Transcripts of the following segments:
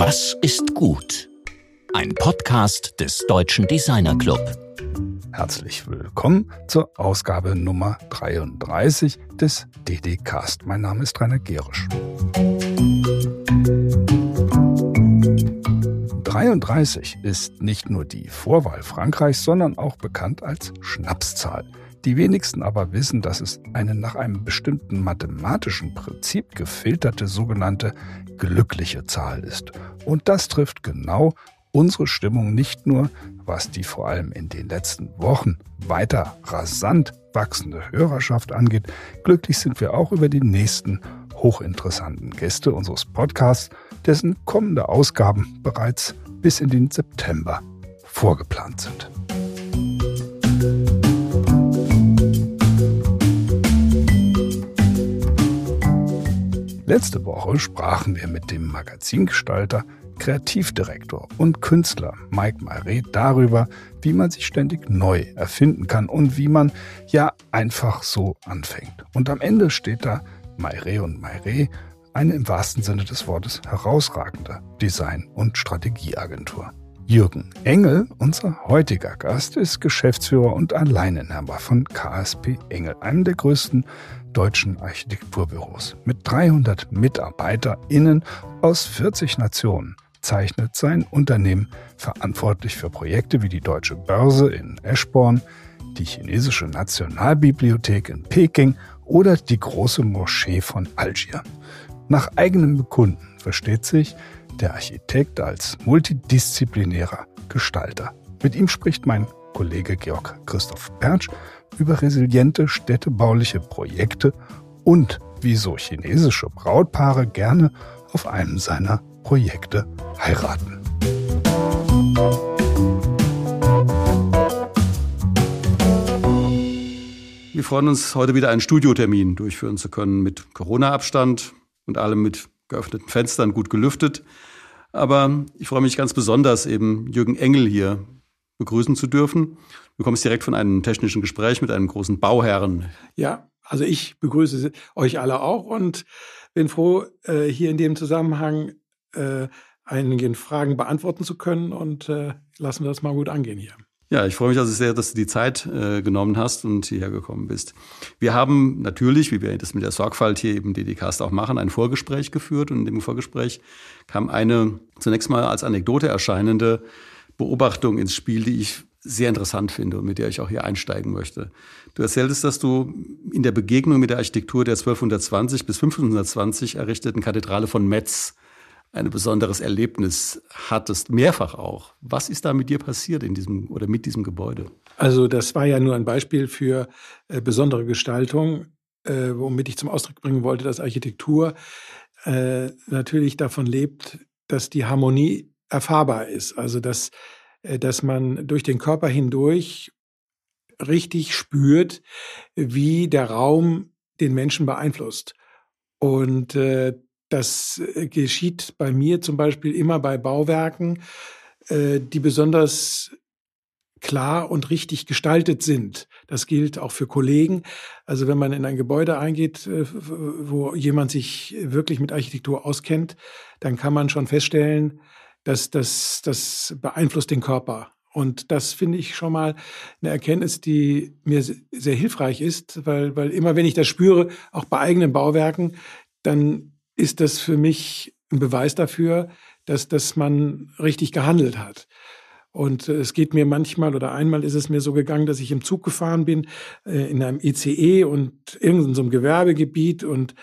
Was ist gut? Ein Podcast des Deutschen Designer Club. Herzlich willkommen zur Ausgabe Nummer 33 des DD-Cast. Mein Name ist Rainer Gerisch. 33 ist nicht nur die Vorwahl Frankreichs, sondern auch bekannt als Schnapszahl. Die wenigsten aber wissen, dass es eine nach einem bestimmten mathematischen Prinzip gefilterte sogenannte glückliche Zahl ist. Und das trifft genau unsere Stimmung nicht nur, was die vor allem in den letzten Wochen weiter rasant wachsende Hörerschaft angeht. Glücklich sind wir auch über die nächsten hochinteressanten Gäste unseres Podcasts, dessen kommende Ausgaben bereits bis in den September vorgeplant sind. Letzte Woche sprachen wir mit dem Magazingestalter, Kreativdirektor und Künstler Mike Marais darüber, wie man sich ständig neu erfinden kann und wie man ja einfach so anfängt. Und am Ende steht da Marais und Marais, eine im wahrsten Sinne des Wortes herausragende Design- und Strategieagentur. Jürgen Engel, unser heutiger Gast, ist Geschäftsführer und Alleininhaber von KSP Engel, einem der größten deutschen Architekturbüros. Mit 300 MitarbeiterInnen aus 40 Nationen zeichnet sein Unternehmen verantwortlich für Projekte wie die Deutsche Börse in Eschborn, die chinesische Nationalbibliothek in Peking oder die große Moschee von Algier. Nach eigenem Bekunden versteht sich der Architekt als multidisziplinärer Gestalter. Mit ihm spricht mein Kollege Georg Christoph Pertsch über resiliente städtebauliche Projekte und wieso chinesische Brautpaare gerne auf einem seiner Projekte heiraten. Wir freuen uns, heute wieder einen Studiotermin durchführen zu können mit Corona-Abstand und allem mit geöffneten Fenstern gut gelüftet. Aber ich freue mich ganz besonders, eben Jürgen Engel hier begrüßen zu dürfen. Du kommst direkt von einem technischen Gespräch mit einem großen Bauherren. Ja, also ich begrüße euch alle auch und bin froh, äh, hier in dem Zusammenhang äh, einigen Fragen beantworten zu können und äh, lassen wir das mal gut angehen hier. Ja, ich freue mich also sehr, dass du die Zeit äh, genommen hast und hierher gekommen bist. Wir haben natürlich, wie wir das mit der Sorgfalt hier eben Dedicast auch machen, ein Vorgespräch geführt und in dem Vorgespräch kam eine zunächst mal als Anekdote erscheinende Beobachtung ins Spiel, die ich sehr interessant finde und mit der ich auch hier einsteigen möchte. Du erzähltest, dass du in der Begegnung mit der Architektur der 1220 bis 1520 errichteten Kathedrale von Metz ein besonderes Erlebnis hattest, mehrfach auch. Was ist da mit dir passiert in diesem oder mit diesem Gebäude? Also das war ja nur ein Beispiel für äh, besondere Gestaltung, äh, womit ich zum Ausdruck bringen wollte, dass Architektur äh, natürlich davon lebt, dass die Harmonie erfahrbar ist. Also dass, äh, dass man durch den Körper hindurch richtig spürt, wie der Raum den Menschen beeinflusst. Und äh, das äh, geschieht bei mir zum Beispiel immer bei Bauwerken, äh, die besonders klar und richtig gestaltet sind. Das gilt auch für Kollegen. Also wenn man in ein Gebäude eingeht, äh, wo jemand sich wirklich mit Architektur auskennt, dann kann man schon feststellen, dass das, das beeinflusst den Körper. Und das finde ich schon mal eine Erkenntnis, die mir sehr hilfreich ist, weil, weil immer wenn ich das spüre, auch bei eigenen Bauwerken, dann ist das für mich ein Beweis dafür, dass, dass man richtig gehandelt hat. Und äh, es geht mir manchmal oder einmal ist es mir so gegangen, dass ich im Zug gefahren bin, äh, in einem ICE und irgendein so einem Gewerbegebiet und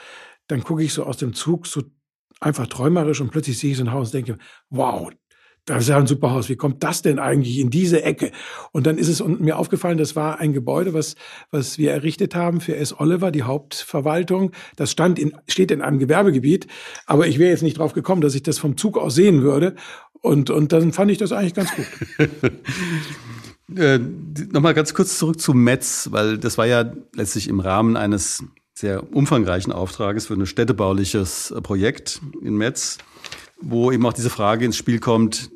dann gucke ich so aus dem Zug so einfach träumerisch und plötzlich sehe ich so ein Haus und denke, wow, das ist ja ein super Haus. Wie kommt das denn eigentlich in diese Ecke? Und dann ist es mir aufgefallen, das war ein Gebäude, was, was wir errichtet haben für S. Oliver, die Hauptverwaltung. Das stand in, steht in einem Gewerbegebiet. Aber ich wäre jetzt nicht drauf gekommen, dass ich das vom Zug aus sehen würde. Und, und dann fand ich das eigentlich ganz gut. äh, Nochmal ganz kurz zurück zu Metz, weil das war ja letztlich im Rahmen eines sehr umfangreichen Auftrages für ein städtebauliches Projekt in Metz wo eben auch diese Frage ins Spiel kommt,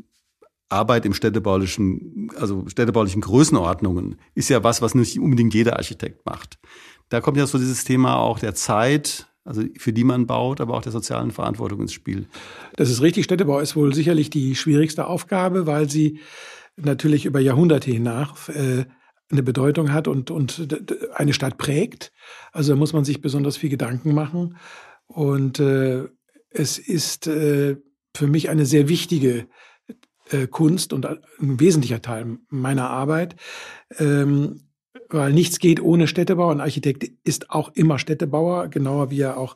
Arbeit im städtebaulichen, also städtebaulichen Größenordnungen ist ja was, was nicht unbedingt jeder Architekt macht. Da kommt ja so dieses Thema auch der Zeit, also für die man baut, aber auch der sozialen Verantwortung ins Spiel. Das ist richtig. Städtebau ist wohl sicherlich die schwierigste Aufgabe, weil sie natürlich über Jahrhunderte hinaus äh, eine Bedeutung hat und, und eine Stadt prägt. Also da muss man sich besonders viel Gedanken machen. Und äh, es ist äh, für mich eine sehr wichtige äh, Kunst und ein wesentlicher Teil meiner Arbeit. Ähm, weil nichts geht ohne Städtebau. Ein Architekt ist auch immer Städtebauer, genauer wie er auch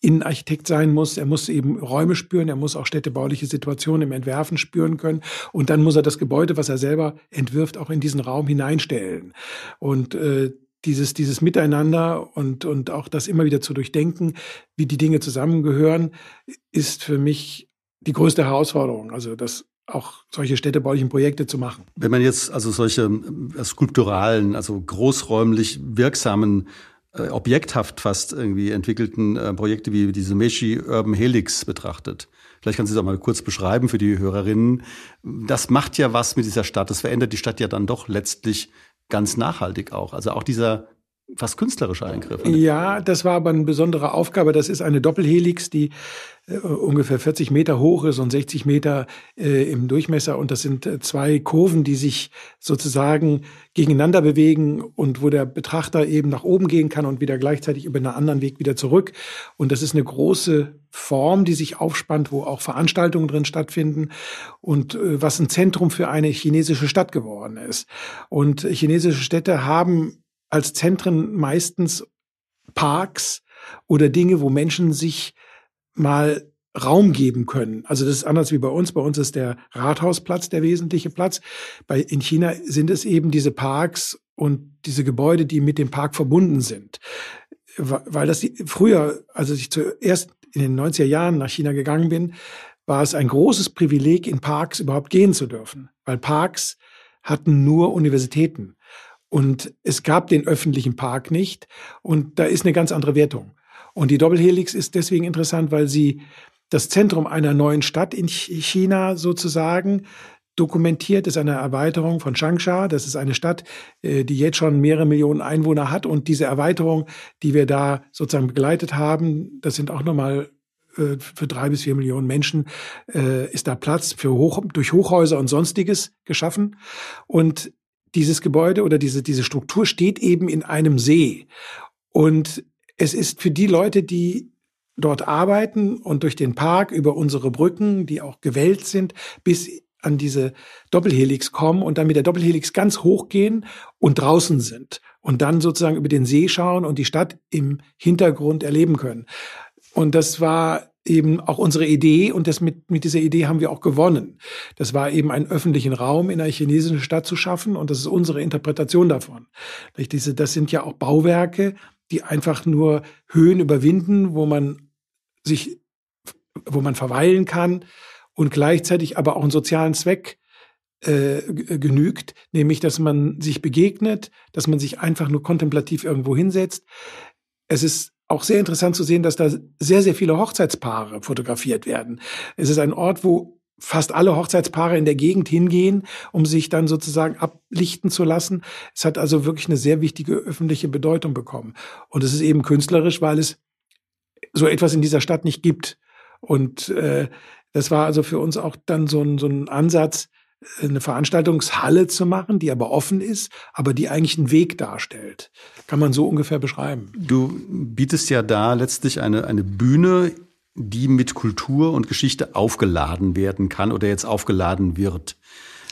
Innenarchitekt sein muss. Er muss eben Räume spüren, er muss auch städtebauliche Situationen im Entwerfen spüren können. Und dann muss er das Gebäude, was er selber entwirft, auch in diesen Raum hineinstellen. Und äh, dieses, dieses Miteinander und, und auch das immer wieder zu durchdenken, wie die Dinge zusammengehören, ist für mich die größte Herausforderung. Also das auch solche städtebaulichen Projekte zu machen. Wenn man jetzt also solche äh, skulpturalen, also großräumlich wirksamen äh, objekthaft fast irgendwie entwickelten äh, Projekte wie diese Meshi Urban Helix betrachtet. Vielleicht kannst du das auch mal kurz beschreiben für die Hörerinnen. Das macht ja was mit dieser Stadt. Das verändert die Stadt ja dann doch letztlich ganz nachhaltig auch. Also auch dieser fast künstlerische Eingriff. Ja, das war aber eine besondere Aufgabe. Das ist eine Doppelhelix, die äh, ungefähr 40 Meter hoch ist und 60 Meter äh, im Durchmesser. Und das sind äh, zwei Kurven, die sich sozusagen gegeneinander bewegen und wo der Betrachter eben nach oben gehen kann und wieder gleichzeitig über einen anderen Weg wieder zurück. Und das ist eine große Form, die sich aufspannt, wo auch Veranstaltungen drin stattfinden und äh, was ein Zentrum für eine chinesische Stadt geworden ist. Und chinesische Städte haben als Zentren meistens Parks oder Dinge, wo Menschen sich mal Raum geben können. Also das ist anders wie bei uns. Bei uns ist der Rathausplatz der wesentliche Platz. Bei, in China sind es eben diese Parks und diese Gebäude, die mit dem Park verbunden sind. Weil das die, früher, als ich zuerst in den 90er Jahren nach China gegangen bin, war es ein großes Privileg, in Parks überhaupt gehen zu dürfen. Weil Parks hatten nur Universitäten. Und es gab den öffentlichen Park nicht. Und da ist eine ganz andere Wertung. Und die Doppelhelix ist deswegen interessant, weil sie das Zentrum einer neuen Stadt in China sozusagen dokumentiert, ist eine Erweiterung von Changsha. Das ist eine Stadt, äh, die jetzt schon mehrere Millionen Einwohner hat. Und diese Erweiterung, die wir da sozusagen begleitet haben, das sind auch nochmal äh, für drei bis vier Millionen Menschen äh, ist da Platz für Hoch, durch Hochhäuser und sonstiges geschaffen. Und dieses Gebäude oder diese, diese Struktur steht eben in einem See. Und es ist für die Leute, die dort arbeiten und durch den Park über unsere Brücken, die auch gewellt sind, bis an diese Doppelhelix kommen und dann mit der Doppelhelix ganz hoch gehen und draußen sind und dann sozusagen über den See schauen und die Stadt im Hintergrund erleben können. Und das war eben auch unsere Idee und das mit, mit dieser Idee haben wir auch gewonnen. Das war eben einen öffentlichen Raum in einer chinesischen Stadt zu schaffen und das ist unsere Interpretation davon. Das sind ja auch Bauwerke, die einfach nur Höhen überwinden, wo man sich, wo man verweilen kann und gleichzeitig aber auch einen sozialen Zweck äh, genügt, nämlich dass man sich begegnet, dass man sich einfach nur kontemplativ irgendwo hinsetzt. Es ist auch sehr interessant zu sehen, dass da sehr, sehr viele Hochzeitspaare fotografiert werden. Es ist ein Ort, wo fast alle Hochzeitspaare in der Gegend hingehen, um sich dann sozusagen ablichten zu lassen. Es hat also wirklich eine sehr wichtige öffentliche Bedeutung bekommen. Und es ist eben künstlerisch, weil es so etwas in dieser Stadt nicht gibt. Und äh, das war also für uns auch dann so ein, so ein Ansatz, eine Veranstaltungshalle zu machen, die aber offen ist, aber die eigentlich einen Weg darstellt. Kann man so ungefähr beschreiben. Du bietest ja da letztlich eine, eine Bühne die mit Kultur und Geschichte aufgeladen werden kann oder jetzt aufgeladen wird.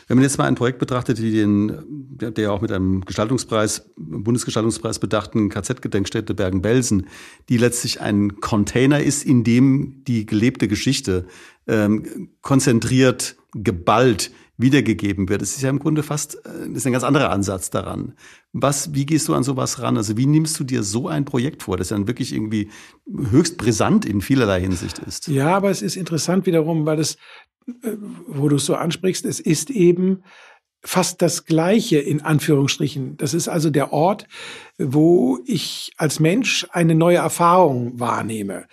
Wenn man jetzt mal ein Projekt betrachtet, wie den, der auch mit einem Gestaltungspreis, Bundesgestaltungspreis bedachten KZ-Gedenkstätte Bergen-Belsen, die letztlich ein Container ist, in dem die gelebte Geschichte ähm, konzentriert, geballt wiedergegeben wird. Es ist ja im Grunde fast, äh, ist ein ganz anderer Ansatz daran. Was, wie gehst du an sowas ran? Also wie nimmst du dir so ein Projekt vor, das dann wirklich irgendwie höchst brisant in vielerlei Hinsicht ist? Ja, aber es ist interessant wiederum, weil es, äh, wo du es so ansprichst, es ist eben fast das Gleiche in Anführungsstrichen. Das ist also der Ort, wo ich als Mensch eine neue Erfahrung wahrnehme.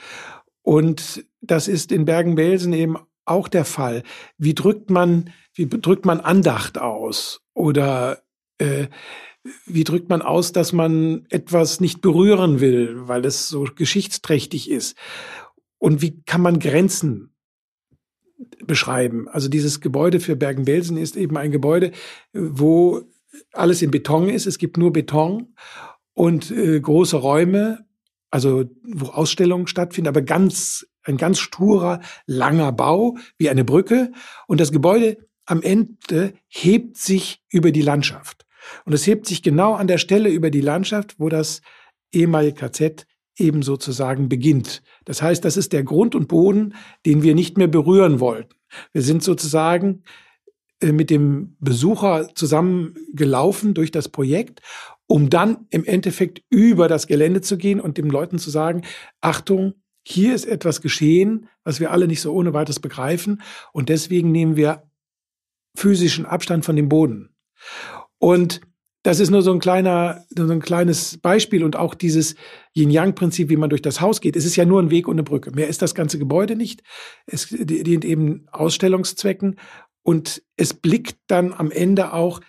Und das ist in Bergen-Belsen eben auch der Fall. Wie drückt man wie drückt man Andacht aus? Oder äh, wie drückt man aus, dass man etwas nicht berühren will, weil es so geschichtsträchtig ist? Und wie kann man Grenzen beschreiben? Also dieses Gebäude für Bergen-Belsen ist eben ein Gebäude, wo alles in Beton ist. Es gibt nur Beton und äh, große Räume, also wo Ausstellungen stattfinden, aber ganz ein ganz sturer, langer Bau wie eine Brücke. Und das Gebäude am Ende hebt sich über die Landschaft. Und es hebt sich genau an der Stelle über die Landschaft, wo das ehemalige KZ eben sozusagen beginnt. Das heißt, das ist der Grund und Boden, den wir nicht mehr berühren wollten. Wir sind sozusagen äh, mit dem Besucher zusammengelaufen durch das Projekt, um dann im Endeffekt über das Gelände zu gehen und den Leuten zu sagen, Achtung, hier ist etwas geschehen, was wir alle nicht so ohne weiteres begreifen und deswegen nehmen wir physischen Abstand von dem Boden. Und das ist nur so ein kleiner, so ein kleines Beispiel und auch dieses Yin-Yang-Prinzip, wie man durch das Haus geht. Es ist ja nur ein Weg und eine Brücke. Mehr ist das ganze Gebäude nicht. Es dient eben Ausstellungszwecken und es blickt dann am Ende auch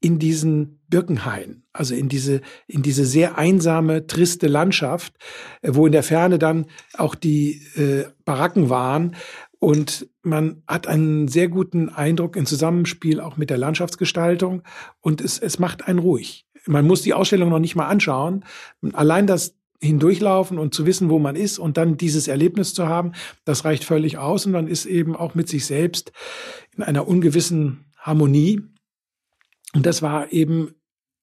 in diesen Birkenhain, also in diese, in diese sehr einsame, triste Landschaft, wo in der Ferne dann auch die äh, Baracken waren, und man hat einen sehr guten Eindruck im Zusammenspiel auch mit der Landschaftsgestaltung und es, es macht einen ruhig. Man muss die Ausstellung noch nicht mal anschauen. Allein das hindurchlaufen und zu wissen, wo man ist und dann dieses Erlebnis zu haben, das reicht völlig aus und man ist eben auch mit sich selbst in einer ungewissen Harmonie. Und das war eben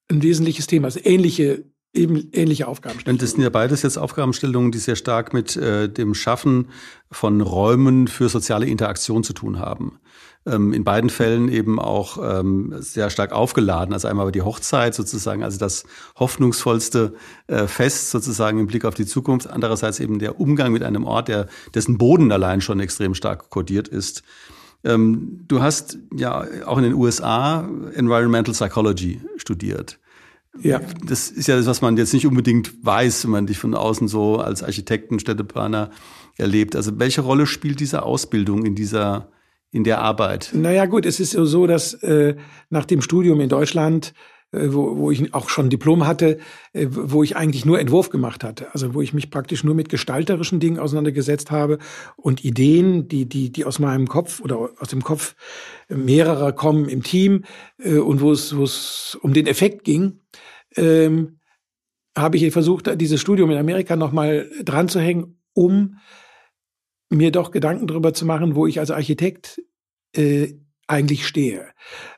ein wesentliches Thema. Also ähnliche eben ähnliche Aufgabenstellungen. Und das sind ja beides jetzt Aufgabenstellungen, die sehr stark mit äh, dem Schaffen von Räumen für soziale Interaktion zu tun haben. Ähm, in beiden Fällen eben auch ähm, sehr stark aufgeladen. Also einmal die Hochzeit sozusagen, also das hoffnungsvollste äh, Fest sozusagen im Blick auf die Zukunft. Andererseits eben der Umgang mit einem Ort, der, dessen Boden allein schon extrem stark kodiert ist. Ähm, du hast ja auch in den USA Environmental Psychology studiert. Ja. Das ist ja das, was man jetzt nicht unbedingt weiß, wenn man dich von außen so als Architekten, Städteplaner erlebt. Also welche Rolle spielt diese Ausbildung in dieser in der Arbeit? Naja gut, es ist so, dass äh, nach dem Studium in Deutschland wo, wo ich auch schon Diplom hatte, äh, wo ich eigentlich nur Entwurf gemacht hatte. Also wo ich mich praktisch nur mit gestalterischen Dingen auseinandergesetzt habe und Ideen, die, die, die aus meinem Kopf oder aus dem Kopf mehrerer kommen im Team äh, und wo es, wo es um den Effekt ging, ähm, habe ich versucht, dieses Studium in Amerika nochmal dran zu hängen, um mir doch Gedanken darüber zu machen, wo ich als Architekt äh, eigentlich stehe.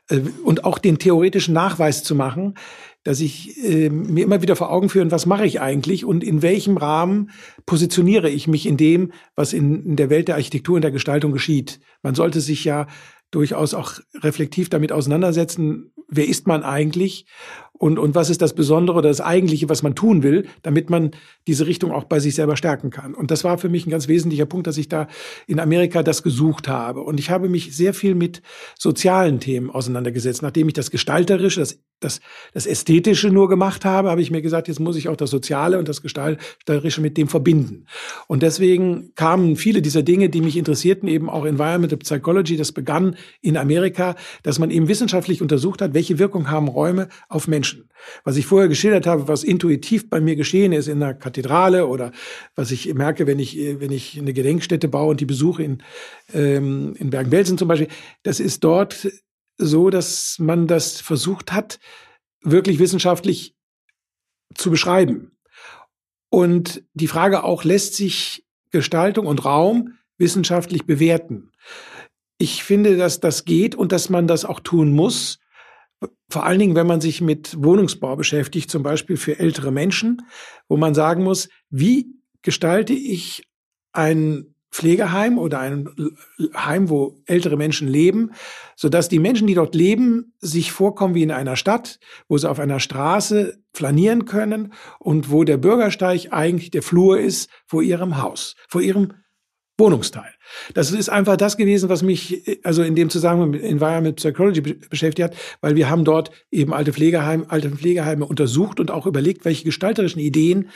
Äh, und auch den theoretischen Nachweis zu machen, dass ich äh, mir immer wieder vor Augen führen, was mache ich eigentlich und in welchem Rahmen positioniere ich mich in dem, was in, in der Welt der Architektur und der Gestaltung geschieht. Man sollte sich ja durchaus auch reflektiv damit auseinandersetzen, wer ist man eigentlich und, und was ist das Besondere oder das Eigentliche, was man tun will, damit man diese Richtung auch bei sich selber stärken kann. Und das war für mich ein ganz wesentlicher Punkt, dass ich da in Amerika das gesucht habe. Und ich habe mich sehr viel mit sozialen Themen auseinandergesetzt. Nachdem ich das Gestalterische, das, das, das Ästhetische nur gemacht habe, habe ich mir gesagt, jetzt muss ich auch das Soziale und das Gestalterische mit dem verbinden. Und deswegen kamen viele dieser Dinge, die mich interessierten, eben auch Environmental Psychology. Das begann in Amerika, dass man eben wissenschaftlich untersucht hat, welche Wirkung haben Räume auf Menschen. Menschen. Was ich vorher geschildert habe, was intuitiv bei mir geschehen ist in der Kathedrale oder was ich merke, wenn ich, wenn ich eine Gedenkstätte baue und die besuche in, ähm, in Bergen-Belsen zum Beispiel, das ist dort so, dass man das versucht hat, wirklich wissenschaftlich zu beschreiben. Und die Frage auch, lässt sich Gestaltung und Raum wissenschaftlich bewerten? Ich finde, dass das geht und dass man das auch tun muss, vor allen Dingen, wenn man sich mit Wohnungsbau beschäftigt, zum Beispiel für ältere Menschen, wo man sagen muss, wie gestalte ich ein Pflegeheim oder ein Heim, wo ältere Menschen leben, sodass die Menschen, die dort leben, sich vorkommen wie in einer Stadt, wo sie auf einer Straße flanieren können und wo der Bürgersteig eigentlich der Flur ist vor ihrem Haus, vor ihrem Wohnungsteil. Das ist einfach das gewesen, was mich also in dem Zusammenhang mit Environment Psychology beschäftigt hat, weil wir haben dort eben alte Pflegeheime, alte Pflegeheime untersucht und auch überlegt, welche gestalterischen Ideen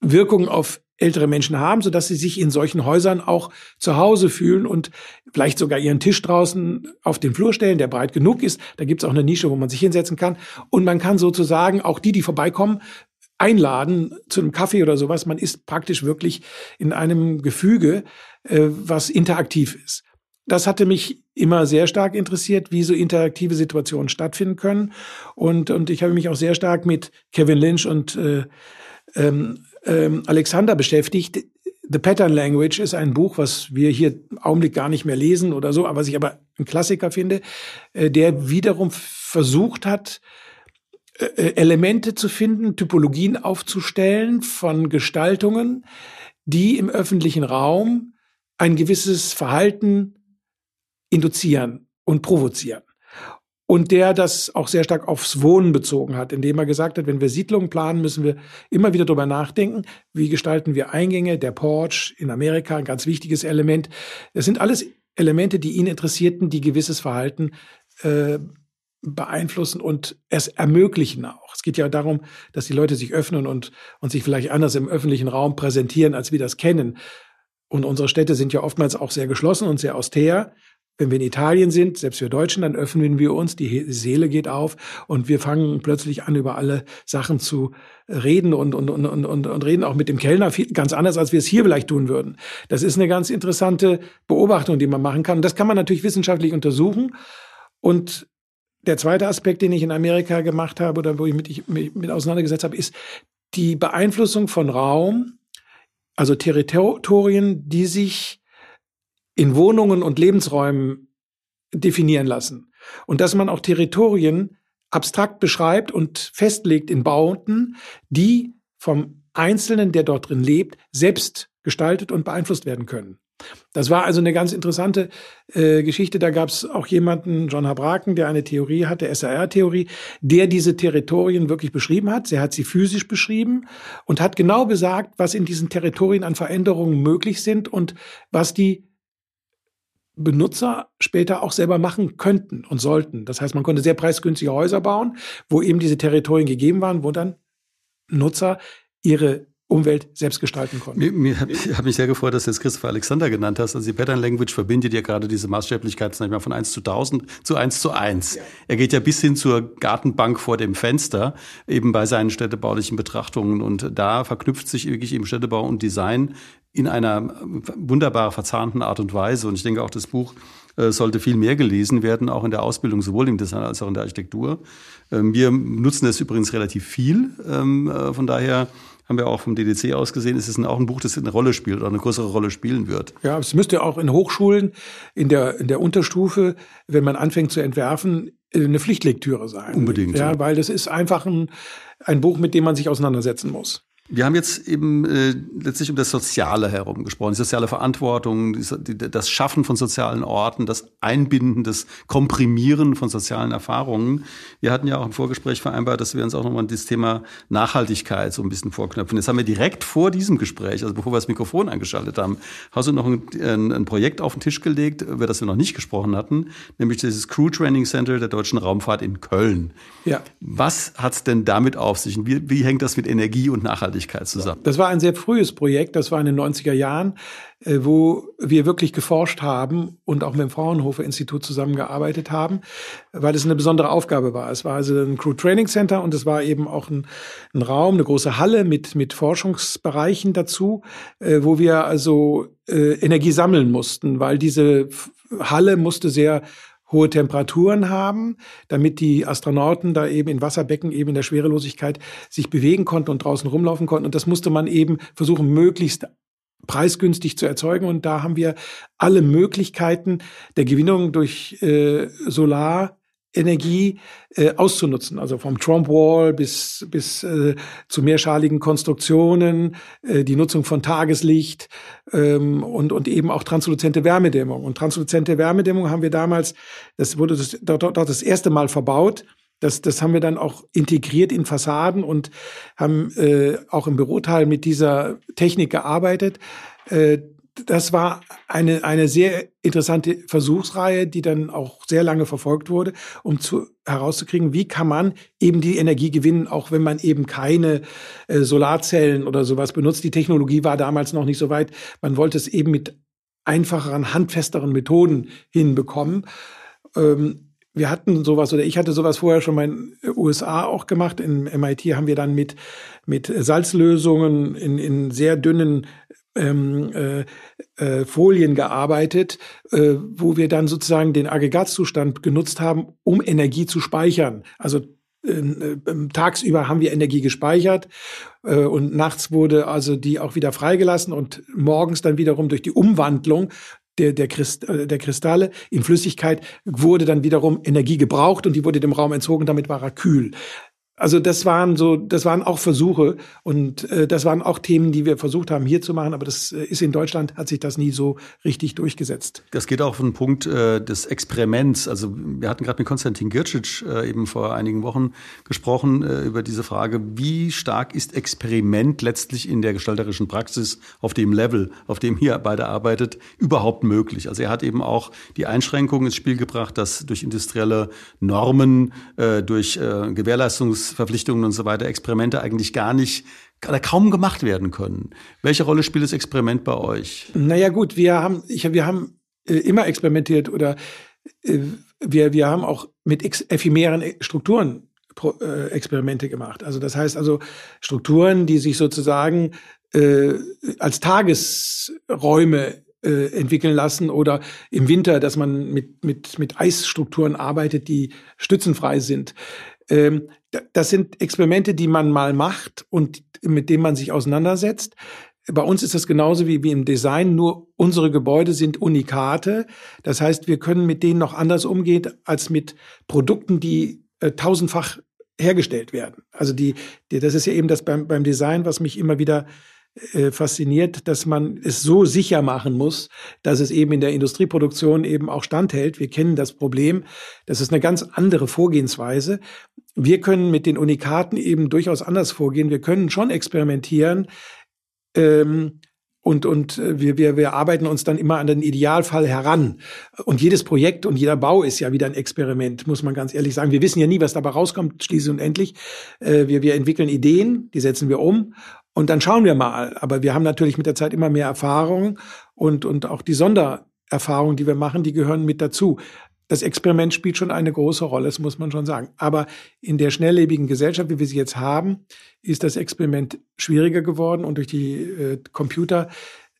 Wirkungen auf ältere Menschen haben, sodass sie sich in solchen Häusern auch zu Hause fühlen und vielleicht sogar ihren Tisch draußen auf den Flur stellen, der breit genug ist. Da gibt's auch eine Nische, wo man sich hinsetzen kann. Und man kann sozusagen auch die, die vorbeikommen, einladen zu einem Kaffee oder sowas. Man ist praktisch wirklich in einem Gefüge, äh, was interaktiv ist. Das hatte mich immer sehr stark interessiert, wie so interaktive Situationen stattfinden können. Und, und ich habe mich auch sehr stark mit Kevin Lynch und äh, ähm, ähm, Alexander beschäftigt. The Pattern Language ist ein Buch, was wir hier im Augenblick gar nicht mehr lesen oder so, aber was ich aber ein Klassiker finde, äh, der wiederum versucht hat, äh, Elemente zu finden, Typologien aufzustellen von Gestaltungen, die im öffentlichen Raum ein gewisses Verhalten induzieren und provozieren und der das auch sehr stark aufs Wohnen bezogen hat, indem er gesagt hat, wenn wir Siedlungen planen, müssen wir immer wieder darüber nachdenken, wie gestalten wir Eingänge, der Porch in Amerika, ein ganz wichtiges Element. Das sind alles Elemente, die ihn interessierten, die gewisses Verhalten äh, beeinflussen und es ermöglichen auch. Es geht ja darum, dass die Leute sich öffnen und, und sich vielleicht anders im öffentlichen Raum präsentieren, als wir das kennen. Und unsere Städte sind ja oftmals auch sehr geschlossen und sehr austер. Wenn wir in Italien sind, selbst wir Deutschen, dann öffnen wir uns, die Seele geht auf und wir fangen plötzlich an, über alle Sachen zu reden und, und, und, und, und, und reden auch mit dem Kellner viel, ganz anders, als wir es hier vielleicht tun würden. Das ist eine ganz interessante Beobachtung, die man machen kann. Und das kann man natürlich wissenschaftlich untersuchen. Und der zweite Aspekt, den ich in Amerika gemacht habe oder wo ich mich mit, mit auseinandergesetzt habe, ist die Beeinflussung von Raum, also Territorien, die sich in Wohnungen und Lebensräumen definieren lassen. Und dass man auch Territorien abstrakt beschreibt und festlegt in Bauten, die vom Einzelnen, der dort drin lebt, selbst gestaltet und beeinflusst werden können. Das war also eine ganz interessante äh, Geschichte. Da gab es auch jemanden, John Habraken, der eine Theorie hatte, SAR-Theorie, der diese Territorien wirklich beschrieben hat. Er hat sie physisch beschrieben und hat genau besagt, was in diesen Territorien an Veränderungen möglich sind und was die Benutzer später auch selber machen könnten und sollten. Das heißt, man konnte sehr preisgünstige Häuser bauen, wo eben diese Territorien gegeben waren, wo dann Nutzer ihre Umwelt selbst gestalten konnten. Mir, mir habe hab mich sehr gefreut, dass du jetzt Christopher Alexander genannt hast. Also die Pattern Language verbindet ja gerade diese Maßstäblichkeit sag ich mal, von 1 zu 1000 zu 1 zu 1. Ja. Er geht ja bis hin zur Gartenbank vor dem Fenster, eben bei seinen städtebaulichen Betrachtungen. Und da verknüpft sich wirklich eben Städtebau und Design in einer wunderbar verzahnten Art und Weise. Und ich denke auch, das Buch äh, sollte viel mehr gelesen werden, auch in der Ausbildung, sowohl im Design als auch in der Architektur. Ähm, wir nutzen das übrigens relativ viel. Ähm, äh, von daher haben wir auch vom DDC aus gesehen, ist es auch ein Buch, das eine Rolle spielt oder eine größere Rolle spielen wird. Ja, es müsste auch in Hochschulen, in der, in der Unterstufe, wenn man anfängt zu entwerfen, eine Pflichtlektüre sein. Unbedingt. Ja, ja. weil das ist einfach ein, ein Buch, mit dem man sich auseinandersetzen muss. Wir haben jetzt eben äh, letztlich um das Soziale herum gesprochen, die soziale Verantwortung, die, das Schaffen von sozialen Orten, das Einbinden, das Komprimieren von sozialen Erfahrungen. Wir hatten ja auch im Vorgespräch vereinbart, dass wir uns auch nochmal das Thema Nachhaltigkeit so ein bisschen vorknöpfen. Jetzt haben wir direkt vor diesem Gespräch, also bevor wir das Mikrofon eingeschaltet haben, hast du noch ein, ein, ein Projekt auf den Tisch gelegt, über das wir noch nicht gesprochen hatten, nämlich dieses Crew Training Center der deutschen Raumfahrt in Köln. Ja. Was hat's denn damit auf sich und wie, wie hängt das mit Energie und Nachhaltigkeit Nachhaltigkeit zusammen. Das war ein sehr frühes Projekt, das war in den 90er Jahren, äh, wo wir wirklich geforscht haben und auch mit dem Fraunhofer Institut zusammengearbeitet haben, weil es eine besondere Aufgabe war. Es war also ein Crew Training Center und es war eben auch ein, ein Raum, eine große Halle mit, mit Forschungsbereichen dazu, äh, wo wir also äh, Energie sammeln mussten, weil diese Halle musste sehr hohe Temperaturen haben, damit die Astronauten da eben in Wasserbecken eben in der Schwerelosigkeit sich bewegen konnten und draußen rumlaufen konnten. Und das musste man eben versuchen, möglichst preisgünstig zu erzeugen. Und da haben wir alle Möglichkeiten der Gewinnung durch äh, Solar Energie äh, auszunutzen, also vom Trump Wall bis bis äh, zu mehrschaligen Konstruktionen, äh, die Nutzung von Tageslicht ähm, und und eben auch transluzente Wärmedämmung. Und transluzente Wärmedämmung haben wir damals, das wurde das, dort, dort das erste Mal verbaut. Das, das haben wir dann auch integriert in Fassaden und haben äh, auch im Büroteil mit dieser Technik gearbeitet. Äh, das war eine, eine sehr interessante Versuchsreihe, die dann auch sehr lange verfolgt wurde, um zu, herauszukriegen, wie kann man eben die Energie gewinnen, auch wenn man eben keine äh, Solarzellen oder sowas benutzt. Die Technologie war damals noch nicht so weit. Man wollte es eben mit einfacheren, handfesteren Methoden hinbekommen. Ähm, wir hatten sowas oder ich hatte sowas vorher schon mal in den USA auch gemacht. In MIT haben wir dann mit, mit Salzlösungen in, in sehr dünnen ähm, äh, äh, Folien gearbeitet, äh, wo wir dann sozusagen den Aggregatzustand genutzt haben, um Energie zu speichern. Also äh, äh, tagsüber haben wir Energie gespeichert äh, und nachts wurde also die auch wieder freigelassen und morgens dann wiederum durch die Umwandlung der, der, Christ, der Kristalle in Flüssigkeit wurde dann wiederum Energie gebraucht und die wurde dem Raum entzogen, damit war er kühl. Also das waren so, das waren auch Versuche und äh, das waren auch Themen, die wir versucht haben hier zu machen, aber das äh, ist in Deutschland hat sich das nie so richtig durchgesetzt. Das geht auch auf den Punkt äh, des Experiments. Also wir hatten gerade mit Konstantin Gircic äh, eben vor einigen Wochen gesprochen äh, über diese Frage, wie stark ist Experiment letztlich in der gestalterischen Praxis auf dem Level, auf dem hier beide arbeitet, überhaupt möglich. Also er hat eben auch die Einschränkungen ins Spiel gebracht, dass durch industrielle Normen, äh, durch äh, Gewährleistungs Verpflichtungen und so weiter, Experimente eigentlich gar nicht oder kaum gemacht werden können. Welche Rolle spielt das Experiment bei euch? Naja gut, wir haben, ich, wir haben äh, immer experimentiert oder äh, wir, wir haben auch mit ephemeren Strukturen äh, Experimente gemacht. Also das heißt also Strukturen, die sich sozusagen äh, als Tagesräume äh, entwickeln lassen oder im Winter, dass man mit, mit, mit Eisstrukturen arbeitet, die stützenfrei sind. Ähm, das sind Experimente, die man mal macht und mit denen man sich auseinandersetzt. Bei uns ist das genauso wie, wie im Design, nur unsere Gebäude sind Unikate. Das heißt, wir können mit denen noch anders umgehen als mit Produkten, die äh, tausendfach hergestellt werden. Also die, die, das ist ja eben das beim, beim Design, was mich immer wieder äh, fasziniert, dass man es so sicher machen muss, dass es eben in der Industrieproduktion eben auch standhält. Wir kennen das Problem. Das ist eine ganz andere Vorgehensweise. Wir können mit den Unikaten eben durchaus anders vorgehen. Wir können schon experimentieren. Ähm, und, und äh, wir, wir, wir arbeiten uns dann immer an den Idealfall heran. Und jedes Projekt und jeder Bau ist ja wieder ein Experiment, muss man ganz ehrlich sagen. Wir wissen ja nie, was dabei rauskommt, schließlich und endlich. Äh, wir, wir entwickeln Ideen, die setzen wir um und dann schauen wir mal. Aber wir haben natürlich mit der Zeit immer mehr Erfahrung und, und auch die Sondererfahrungen, die wir machen, die gehören mit dazu. Das Experiment spielt schon eine große Rolle, das muss man schon sagen. Aber in der schnelllebigen Gesellschaft, wie wir sie jetzt haben, ist das Experiment schwieriger geworden und durch die äh, Computer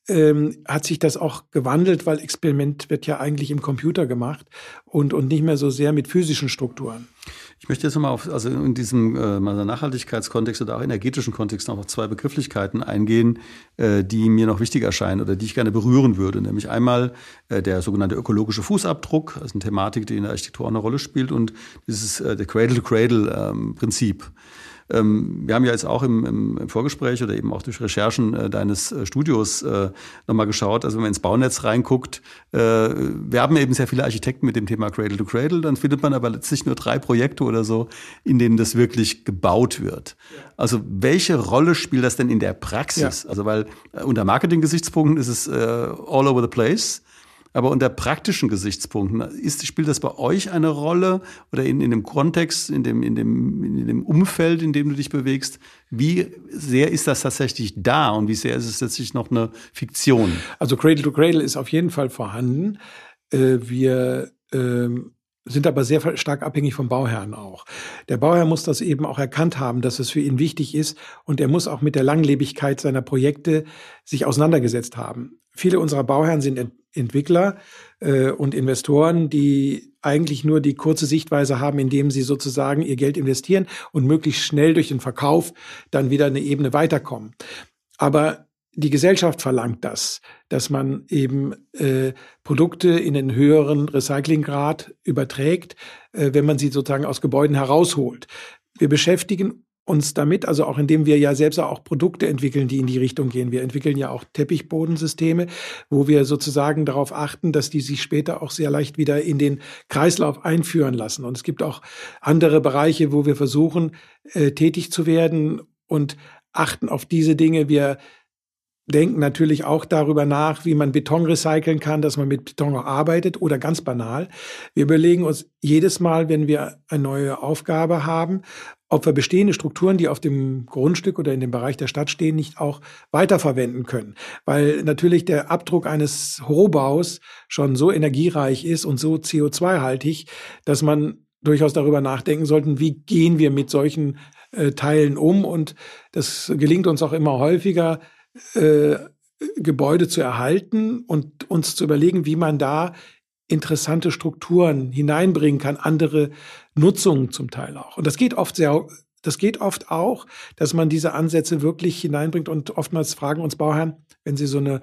ähm, hat sich das auch gewandelt, weil Experiment wird ja eigentlich im Computer gemacht und, und nicht mehr so sehr mit physischen Strukturen. Ich möchte jetzt nochmal auf, also in diesem äh, Nachhaltigkeitskontext oder auch energetischen Kontext noch auf zwei Begrifflichkeiten eingehen, äh, die mir noch wichtig erscheinen oder die ich gerne berühren würde. Nämlich einmal äh, der sogenannte ökologische Fußabdruck, ist eine Thematik, die in der Architektur auch eine Rolle spielt, und dieses äh, der Cradle-to-Cradle-Prinzip. Ähm, wir haben ja jetzt auch im, im, im, Vorgespräch oder eben auch durch Recherchen äh, deines äh, Studios äh, nochmal geschaut. Also wenn man ins Baunetz reinguckt, äh, wir haben eben sehr viele Architekten mit dem Thema Cradle to Cradle. Dann findet man aber letztlich nur drei Projekte oder so, in denen das wirklich gebaut wird. Also welche Rolle spielt das denn in der Praxis? Ja. Also weil äh, unter Marketing-Gesichtspunkten ist es äh, all over the place. Aber unter praktischen Gesichtspunkten, ist, spielt das bei euch eine Rolle oder in, in dem Kontext, in dem, in, dem, in dem Umfeld, in dem du dich bewegst? Wie sehr ist das tatsächlich da und wie sehr ist es letztlich noch eine Fiktion? Also Cradle to Cradle ist auf jeden Fall vorhanden. Äh, wir ähm, sind aber sehr stark abhängig vom Bauherrn auch. Der Bauherr muss das eben auch erkannt haben, dass es für ihn wichtig ist und er muss auch mit der Langlebigkeit seiner Projekte sich auseinandergesetzt haben. Viele unserer Bauherren sind Entwickler äh, und Investoren, die eigentlich nur die kurze Sichtweise haben, indem sie sozusagen ihr Geld investieren und möglichst schnell durch den Verkauf dann wieder eine Ebene weiterkommen. Aber die Gesellschaft verlangt das, dass man eben äh, Produkte in den höheren Recyclinggrad überträgt, äh, wenn man sie sozusagen aus Gebäuden herausholt. Wir beschäftigen uns damit, also auch indem wir ja selbst auch Produkte entwickeln, die in die Richtung gehen. Wir entwickeln ja auch Teppichbodensysteme, wo wir sozusagen darauf achten, dass die sich später auch sehr leicht wieder in den Kreislauf einführen lassen. Und es gibt auch andere Bereiche, wo wir versuchen, äh, tätig zu werden und achten auf diese Dinge. Wir denken natürlich auch darüber nach, wie man Beton recyceln kann, dass man mit Beton auch arbeitet oder ganz banal. Wir überlegen uns jedes Mal, wenn wir eine neue Aufgabe haben, ob wir bestehende Strukturen, die auf dem Grundstück oder in dem Bereich der Stadt stehen, nicht auch weiterverwenden können. Weil natürlich der Abdruck eines Rohbaus schon so energiereich ist und so CO2-haltig, dass man durchaus darüber nachdenken sollten, wie gehen wir mit solchen äh, Teilen um. Und das gelingt uns auch immer häufiger, äh, Gebäude zu erhalten und uns zu überlegen, wie man da interessante Strukturen hineinbringen kann, andere Nutzungen zum Teil auch. Und das geht oft sehr, das geht oft auch, dass man diese Ansätze wirklich hineinbringt und oftmals fragen uns Bauherren, wenn sie so eine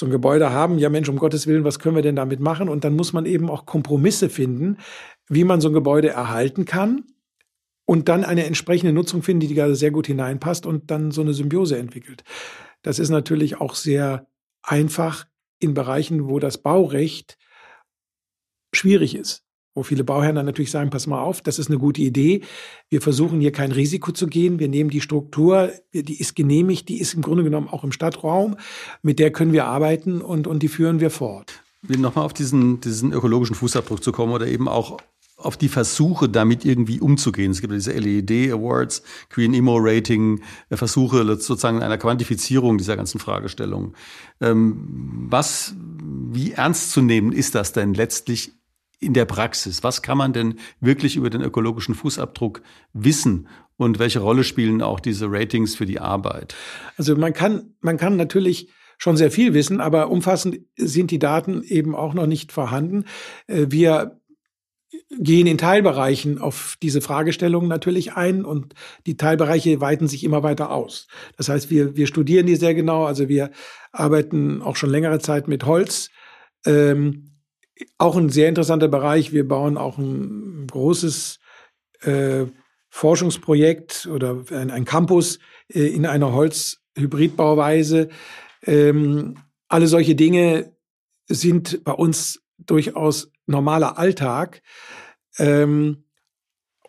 so ein Gebäude haben, ja Mensch, um Gottes Willen, was können wir denn damit machen? Und dann muss man eben auch Kompromisse finden, wie man so ein Gebäude erhalten kann und dann eine entsprechende Nutzung finden, die gerade sehr gut hineinpasst und dann so eine Symbiose entwickelt. Das ist natürlich auch sehr einfach in Bereichen, wo das Baurecht schwierig ist. Wo viele Bauherren dann natürlich sagen, pass mal auf, das ist eine gute Idee. Wir versuchen hier kein Risiko zu gehen. Wir nehmen die Struktur, die ist genehmigt, die ist im Grunde genommen auch im Stadtraum. Mit der können wir arbeiten und, und die führen wir fort. Nochmal auf diesen, diesen ökologischen Fußabdruck zu kommen oder eben auch auf die Versuche, damit irgendwie umzugehen. Es gibt diese LED Awards, Green Emo Rating, äh, Versuche sozusagen einer Quantifizierung dieser ganzen Fragestellung. Ähm, was, wie ernst zu nehmen ist das denn letztlich in der Praxis? Was kann man denn wirklich über den ökologischen Fußabdruck wissen? Und welche Rolle spielen auch diese Ratings für die Arbeit? Also man kann, man kann natürlich schon sehr viel wissen, aber umfassend sind die Daten eben auch noch nicht vorhanden. Äh, wir gehen in Teilbereichen auf diese Fragestellungen natürlich ein und die Teilbereiche weiten sich immer weiter aus. Das heißt, wir, wir studieren die sehr genau, also wir arbeiten auch schon längere Zeit mit Holz. Ähm, auch ein sehr interessanter Bereich. Wir bauen auch ein großes äh, Forschungsprojekt oder ein, ein Campus äh, in einer Holzhybridbauweise. Ähm, alle solche Dinge sind bei uns durchaus normaler Alltag. Ähm,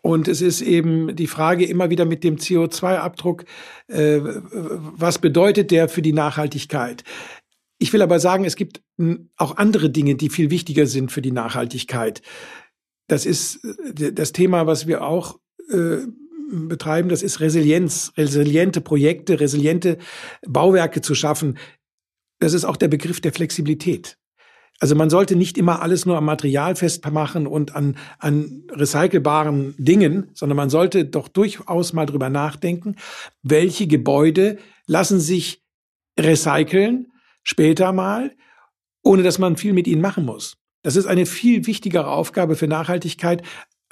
und es ist eben die Frage immer wieder mit dem CO2-Abdruck, äh, was bedeutet der für die Nachhaltigkeit? Ich will aber sagen, es gibt auch andere Dinge, die viel wichtiger sind für die Nachhaltigkeit. Das ist äh, das Thema, was wir auch äh, betreiben, das ist Resilienz, resiliente Projekte, resiliente Bauwerke zu schaffen. Das ist auch der Begriff der Flexibilität. Also man sollte nicht immer alles nur am Material festmachen und an, an recycelbaren Dingen, sondern man sollte doch durchaus mal drüber nachdenken, welche Gebäude lassen sich recyceln später mal, ohne dass man viel mit ihnen machen muss. Das ist eine viel wichtigere Aufgabe für Nachhaltigkeit,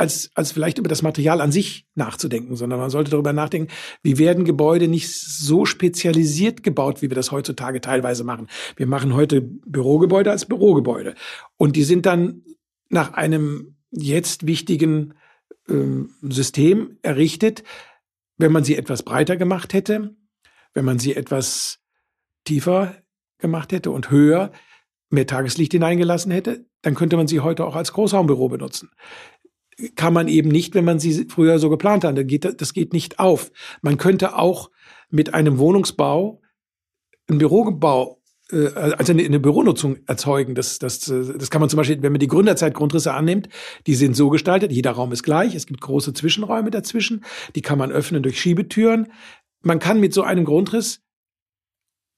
als, als vielleicht über das Material an sich nachzudenken, sondern man sollte darüber nachdenken, wie werden Gebäude nicht so spezialisiert gebaut, wie wir das heutzutage teilweise machen. Wir machen heute Bürogebäude als Bürogebäude. Und die sind dann nach einem jetzt wichtigen ähm, System errichtet. Wenn man sie etwas breiter gemacht hätte, wenn man sie etwas tiefer gemacht hätte und höher, mehr Tageslicht hineingelassen hätte, dann könnte man sie heute auch als Großraumbüro benutzen kann man eben nicht, wenn man sie früher so geplant hat. Das geht, nicht auf. Man könnte auch mit einem Wohnungsbau einen Bürobau äh, also eine, eine Büronutzung erzeugen. Das, das, das kann man zum Beispiel, wenn man die Gründerzeitgrundrisse annimmt, die sind so gestaltet, jeder Raum ist gleich, es gibt große Zwischenräume dazwischen, die kann man öffnen durch Schiebetüren. Man kann mit so einem Grundriss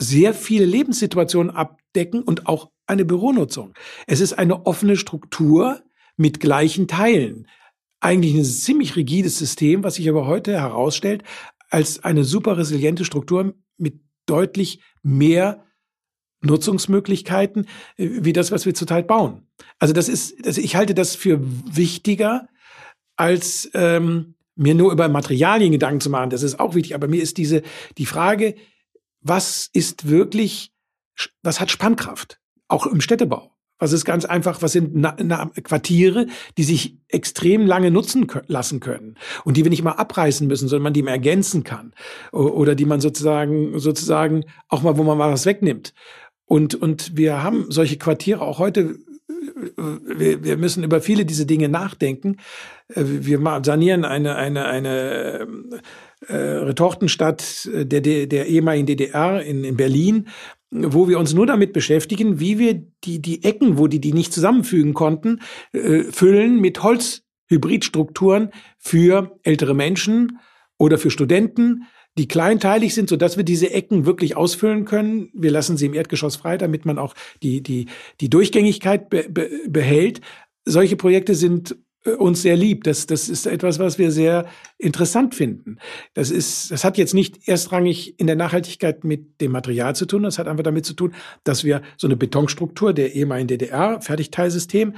sehr viele Lebenssituationen abdecken und auch eine Büronutzung. Es ist eine offene Struktur, mit gleichen Teilen. Eigentlich ein ziemlich rigides System, was sich aber heute herausstellt als eine super resiliente Struktur mit deutlich mehr Nutzungsmöglichkeiten äh, wie das, was wir zurzeit bauen. Also das ist, also ich halte das für wichtiger, als ähm, mir nur über Materialien Gedanken zu machen. Das ist auch wichtig. Aber mir ist diese die Frage, was ist wirklich, was hat Spannkraft, auch im Städtebau? Was ist ganz einfach, was sind na, na, Quartiere, die sich extrem lange nutzen lassen können und die wir nicht mal abreißen müssen, sondern man die mal ergänzen kann oder die man sozusagen sozusagen auch mal, wo man mal was wegnimmt. Und und wir haben solche Quartiere auch heute. Wir, wir müssen über viele diese Dinge nachdenken. Wir sanieren eine eine eine äh, Retortenstadt der, der, der ehemaligen DDR in, in Berlin, wo wir uns nur damit beschäftigen, wie wir die, die Ecken, wo die die nicht zusammenfügen konnten, äh, füllen mit Holzhybridstrukturen für ältere Menschen oder für Studenten, die kleinteilig sind, so dass wir diese Ecken wirklich ausfüllen können. Wir lassen sie im Erdgeschoss frei, damit man auch die, die, die Durchgängigkeit be, be, behält. Solche Projekte sind uns sehr lieb. Das, das ist etwas, was wir sehr interessant finden. Das ist, das hat jetzt nicht erstrangig in der Nachhaltigkeit mit dem Material zu tun. Das hat einfach damit zu tun, dass wir so eine Betonstruktur der ehemaligen DDR, Fertigteilsystem,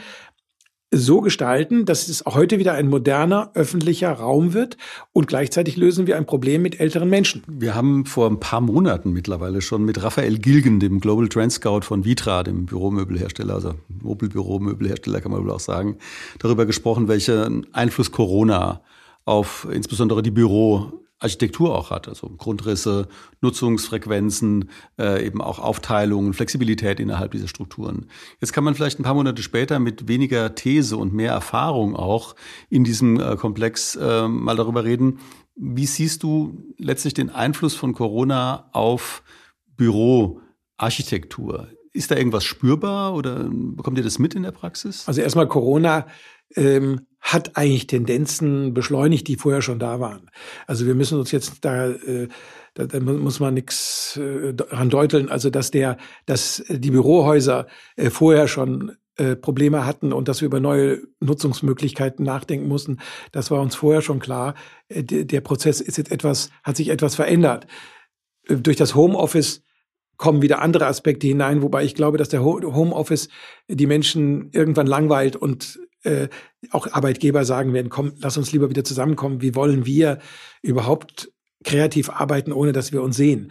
so gestalten, dass es heute wieder ein moderner öffentlicher Raum wird und gleichzeitig lösen wir ein Problem mit älteren Menschen. Wir haben vor ein paar Monaten mittlerweile schon mit Raphael Gilgen, dem Global Trend Scout von Vitra, dem Büromöbelhersteller, also Mobilbüromöbelhersteller kann man wohl auch sagen, darüber gesprochen, welchen Einfluss Corona auf insbesondere die Büro Architektur auch hat, also Grundrisse, Nutzungsfrequenzen, äh, eben auch Aufteilungen, Flexibilität innerhalb dieser Strukturen. Jetzt kann man vielleicht ein paar Monate später mit weniger These und mehr Erfahrung auch in diesem äh, Komplex äh, mal darüber reden. Wie siehst du letztlich den Einfluss von Corona auf Büroarchitektur? Ist da irgendwas spürbar oder bekommt ihr das mit in der Praxis? Also erstmal Corona ähm, hat eigentlich Tendenzen beschleunigt, die vorher schon da waren. Also wir müssen uns jetzt da, äh, da, da muss man nichts äh, daran deuteln, also dass der, dass die Bürohäuser äh, vorher schon äh, Probleme hatten und dass wir über neue Nutzungsmöglichkeiten nachdenken mussten, das war uns vorher schon klar. Äh, der Prozess ist jetzt etwas, hat sich etwas verändert. Äh, durch das Homeoffice kommen wieder andere Aspekte hinein, wobei ich glaube, dass der Homeoffice die Menschen irgendwann langweilt und äh, auch Arbeitgeber sagen werden, komm, lass uns lieber wieder zusammenkommen. Wie wollen wir überhaupt kreativ arbeiten, ohne dass wir uns sehen?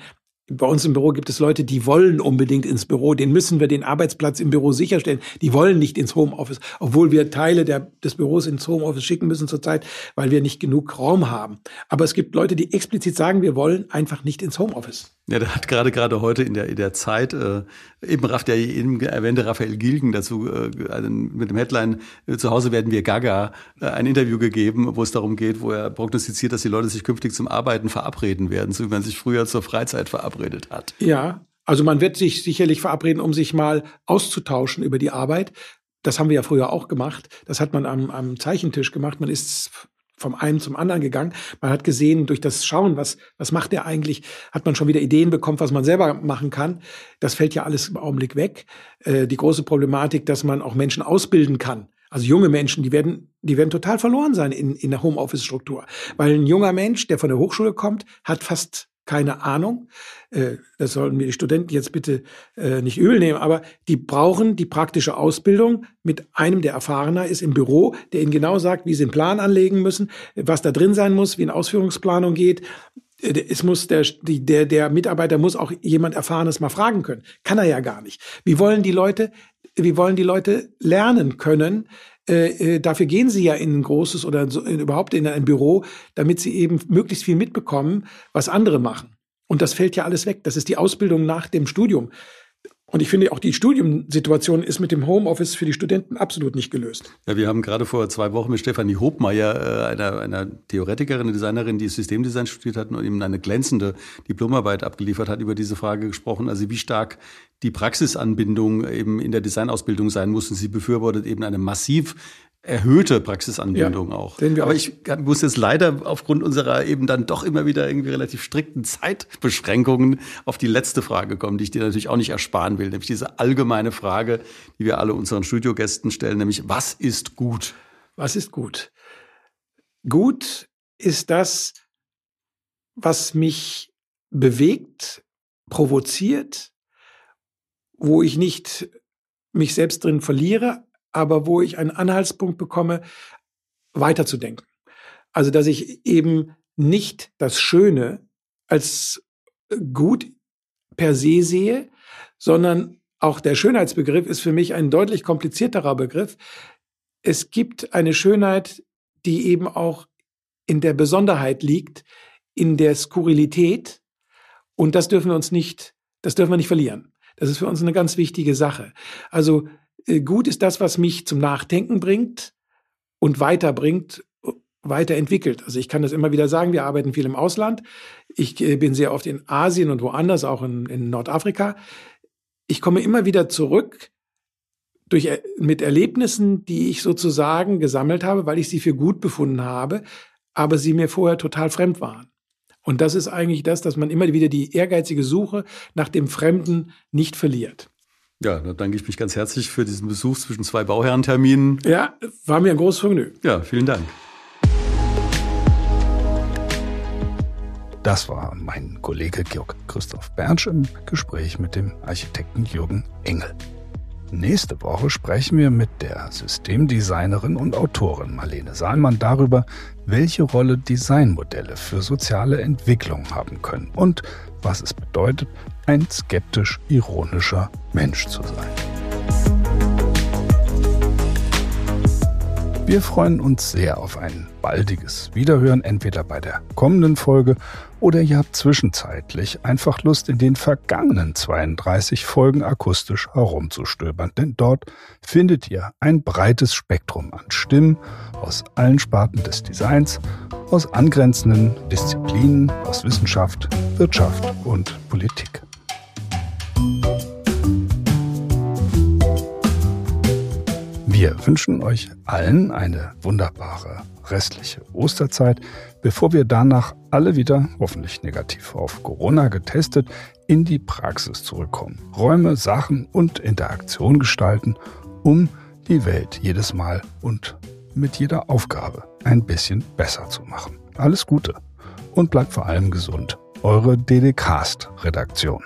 Bei uns im Büro gibt es Leute, die wollen unbedingt ins Büro. Den müssen wir den Arbeitsplatz im Büro sicherstellen. Die wollen nicht ins Homeoffice, obwohl wir Teile der, des Büros ins Homeoffice schicken müssen zurzeit, weil wir nicht genug Raum haben. Aber es gibt Leute, die explizit sagen, wir wollen einfach nicht ins Homeoffice. Ja, da hat gerade gerade heute in der in der Zeit äh, eben Raff, der eben erwähnte Raphael Gilgen dazu äh, mit dem Headline äh, zu Hause werden wir Gaga äh, ein Interview gegeben, wo es darum geht, wo er prognostiziert, dass die Leute sich künftig zum Arbeiten verabreden werden, so wie man sich früher zur Freizeit verabredet hat. Ja, also man wird sich sicherlich verabreden, um sich mal auszutauschen über die Arbeit. Das haben wir ja früher auch gemacht. Das hat man am, am Zeichentisch gemacht. Man ist vom einen zum anderen gegangen. Man hat gesehen, durch das Schauen, was, was macht der eigentlich, hat man schon wieder Ideen bekommen, was man selber machen kann. Das fällt ja alles im Augenblick weg. Äh, die große Problematik, dass man auch Menschen ausbilden kann. Also junge Menschen, die werden, die werden total verloren sein in, in der Homeoffice-Struktur. Weil ein junger Mensch, der von der Hochschule kommt, hat fast keine Ahnung. Äh, das sollen mir die Studenten jetzt bitte äh, nicht übel nehmen, aber die brauchen die praktische Ausbildung mit einem, der erfahrener ist im Büro, der ihnen genau sagt, wie sie einen Plan anlegen müssen, was da drin sein muss, wie eine Ausführungsplanung geht. Äh, es muss der, der, der Mitarbeiter muss auch jemand Erfahrenes mal fragen können. Kann er ja gar nicht. Wie wollen die Leute, wie wollen die Leute lernen können, äh, äh, dafür gehen sie ja in ein großes oder so, in, überhaupt in ein Büro, damit sie eben möglichst viel mitbekommen, was andere machen. Und das fällt ja alles weg. Das ist die Ausbildung nach dem Studium. Und ich finde auch die Studiumsituation ist mit dem Homeoffice für die Studenten absolut nicht gelöst. Ja, wir haben gerade vor zwei Wochen mit Stefanie Hobmeier, äh, einer, einer Theoretikerin, eine Designerin, die Systemdesign studiert hat und eben eine glänzende Diplomarbeit abgeliefert hat, über diese Frage gesprochen. Also wie stark die Praxisanbindung eben in der Designausbildung sein muss. Und sie befürwortet eben eine massiv erhöhte Praxisanbindung ja, auch. Aber auch. ich muss jetzt leider aufgrund unserer eben dann doch immer wieder irgendwie relativ strikten Zeitbeschränkungen auf die letzte Frage kommen, die ich dir natürlich auch nicht ersparen will, nämlich diese allgemeine Frage, die wir alle unseren Studiogästen stellen, nämlich was ist gut? Was ist gut? Gut ist das, was mich bewegt, provoziert, wo ich nicht mich selbst drin verliere, aber wo ich einen Anhaltspunkt bekomme, weiterzudenken. Also, dass ich eben nicht das Schöne als gut per se sehe, sondern auch der Schönheitsbegriff ist für mich ein deutlich komplizierterer Begriff. Es gibt eine Schönheit, die eben auch in der Besonderheit liegt, in der Skurrilität. Und das dürfen wir uns nicht, das dürfen wir nicht verlieren. Das ist für uns eine ganz wichtige Sache. Also äh, gut ist das, was mich zum Nachdenken bringt und weiterbringt weiterentwickelt. Also ich kann das immer wieder sagen, wir arbeiten viel im Ausland. Ich äh, bin sehr oft in Asien und woanders, auch in, in Nordafrika. Ich komme immer wieder zurück durch, äh, mit Erlebnissen, die ich sozusagen gesammelt habe, weil ich sie für gut befunden habe, aber sie mir vorher total fremd waren. Und das ist eigentlich das, dass man immer wieder die ehrgeizige Suche nach dem Fremden nicht verliert. Ja, da danke ich mich ganz herzlich für diesen Besuch zwischen zwei Bauherrenterminen. Ja, war mir ein großes Vergnügen. Ja, vielen Dank. Das war mein Kollege Georg Christoph Bernsch im Gespräch mit dem Architekten Jürgen Engel. Nächste Woche sprechen wir mit der Systemdesignerin und Autorin Marlene Saalmann darüber, welche Rolle Designmodelle für soziale Entwicklung haben können und was es bedeutet, ein skeptisch ironischer Mensch zu sein. Wir freuen uns sehr auf ein baldiges Wiederhören, entweder bei der kommenden Folge oder ihr habt zwischenzeitlich einfach Lust, in den vergangenen 32 Folgen akustisch herumzustöbern, denn dort findet ihr ein breites Spektrum an Stimmen aus allen Sparten des Designs, aus angrenzenden Disziplinen, aus Wissenschaft, Wirtschaft und Politik. Wir wünschen euch allen eine wunderbare restliche Osterzeit, bevor wir danach alle wieder, hoffentlich negativ auf Corona getestet, in die Praxis zurückkommen. Räume, Sachen und Interaktion gestalten, um die Welt jedes Mal und mit jeder Aufgabe ein bisschen besser zu machen. Alles Gute und bleibt vor allem gesund. Eure DDcast-Redaktion.